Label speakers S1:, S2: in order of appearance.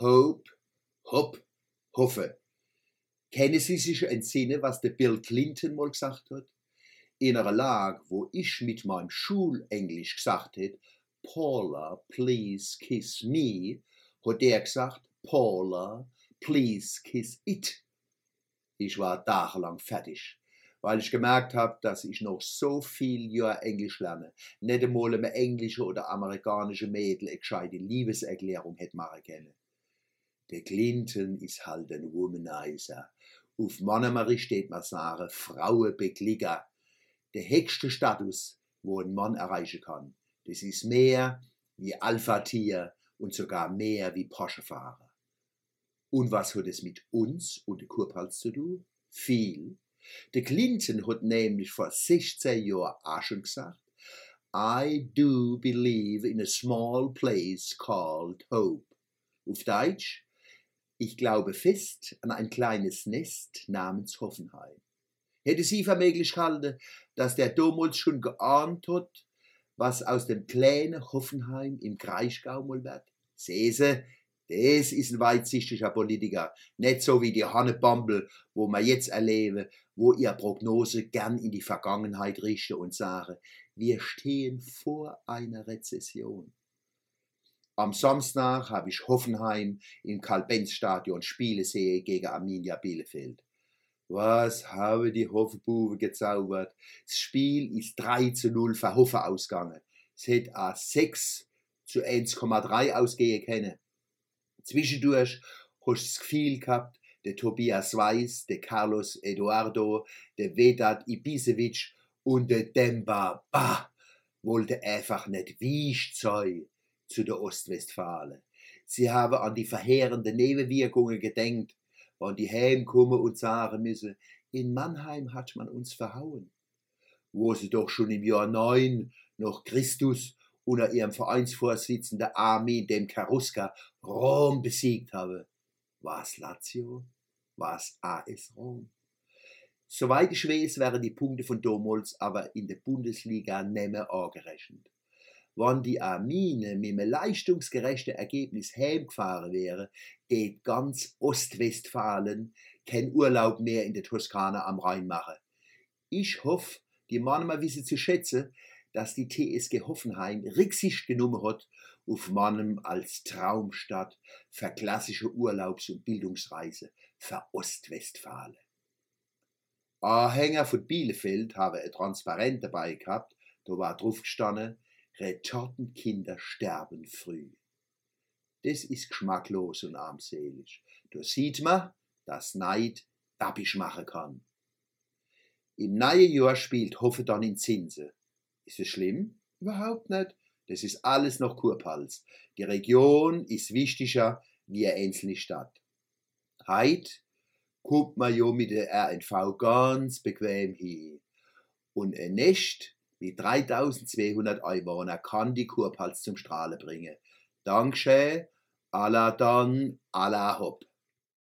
S1: Hope, Hop, Hoffe. Kennen Sie sich entsinnen, was der Bill Clinton mal gesagt hat? In einer Lage, wo ich mit meinem Schulenglisch gesagt hätte, Paula, please kiss me, hat er gesagt, Paula, please kiss it. Ich war tagelang fertig, weil ich gemerkt habe, dass ich noch so viel Jahr Englisch lerne, nicht einmal einem englische oder amerikanische Mädel eine gescheite Liebeserklärung hätte machen können. Der Clinton ist halt ein Womanizer. Auf Mannemari steht man sagen, Frauenbeglicker. Der höchste Status, wo ein Mann erreichen kann. Das ist mehr wie Alpha-Tier und sogar mehr wie Porsche-Fahrer. Und was hat es mit uns und der Kurpals zu tun? Viel. Der Clinton hat nämlich vor 16 Jahren auch schon gesagt, I do believe in a small place called hope. Auf Deutsch, ich glaube fest an ein kleines Nest namens Hoffenheim. Hätte sie für möglich gehalten, dass der damals schon geahnt hat, was aus dem kleinen Hoffenheim im Kraichgau mal wird? Sehse, das ist ein weitsichtiger Politiker, nicht so wie die Hanne Bambel, wo wir jetzt erleben, wo ihr Prognose gern in die Vergangenheit richte und sage, wir stehen vor einer Rezession. Am Samstag habe ich Hoffenheim im Karl-Benz-Stadion Spiele sehe gegen Arminia Bielefeld. Was habe die Hoffenbuben gezaubert? Das Spiel ist 3 zu 0 für Hoffen ausgegangen. Es hätte a 6 zu 1,3 ausgehen können. Zwischendurch hast du das Gefühl gehabt, der Tobias Weiß, der Carlos Eduardo, der Vedat Ibisevic und der Demba Ba wollte einfach nicht wischt sein zu der Ostwestfalen. Sie haben an die verheerenden Nebenwirkungen gedenkt, wann die heimkommen und sagen müssen, in Mannheim hat man uns verhauen. Wo sie doch schon im Jahr 9 noch Christus unter ihrem Vereinsvorsitzenden Armin dem Karuska Rom besiegt habe. War es Lazio? War es AS Rom? Soweit ich weiß, wären die Punkte von damals aber in der Bundesliga nimmer angerechnet. Wenn die Armine mit einem leistungsgerechten Ergebnis heimgefahren wäre, geht ganz Ostwestfalen kein Urlaub mehr in der Toskana am Rhein machen. Ich hoffe, die Männer wissen zu schätzen, dass die TSG Hoffenheim Rücksicht genommen hat auf Mannem als Traumstadt für klassische Urlaubs- und Bildungsreise für Ostwestfalen. Anhänger von Bielefeld haben ein Transparent dabei gehabt, da war drauf gestanden, Retortenkinder sterben früh. Das ist geschmacklos und armselig. Da sieht man, dass Neid dabisch machen kann. Im neuen Jahr spielt Hoffe dann in Zinse. Ist es schlimm? Überhaupt nicht. Das ist alles noch Kurpals. Die Region ist wichtiger wie eine einzelne Stadt. Heit kommt man ja mit der RNV ganz bequem hin. Und ein Nest mit 3200 Einwohnern kann die Kurpals zum Strahlen bringen. Dankeschön, alla dann, alla hopp.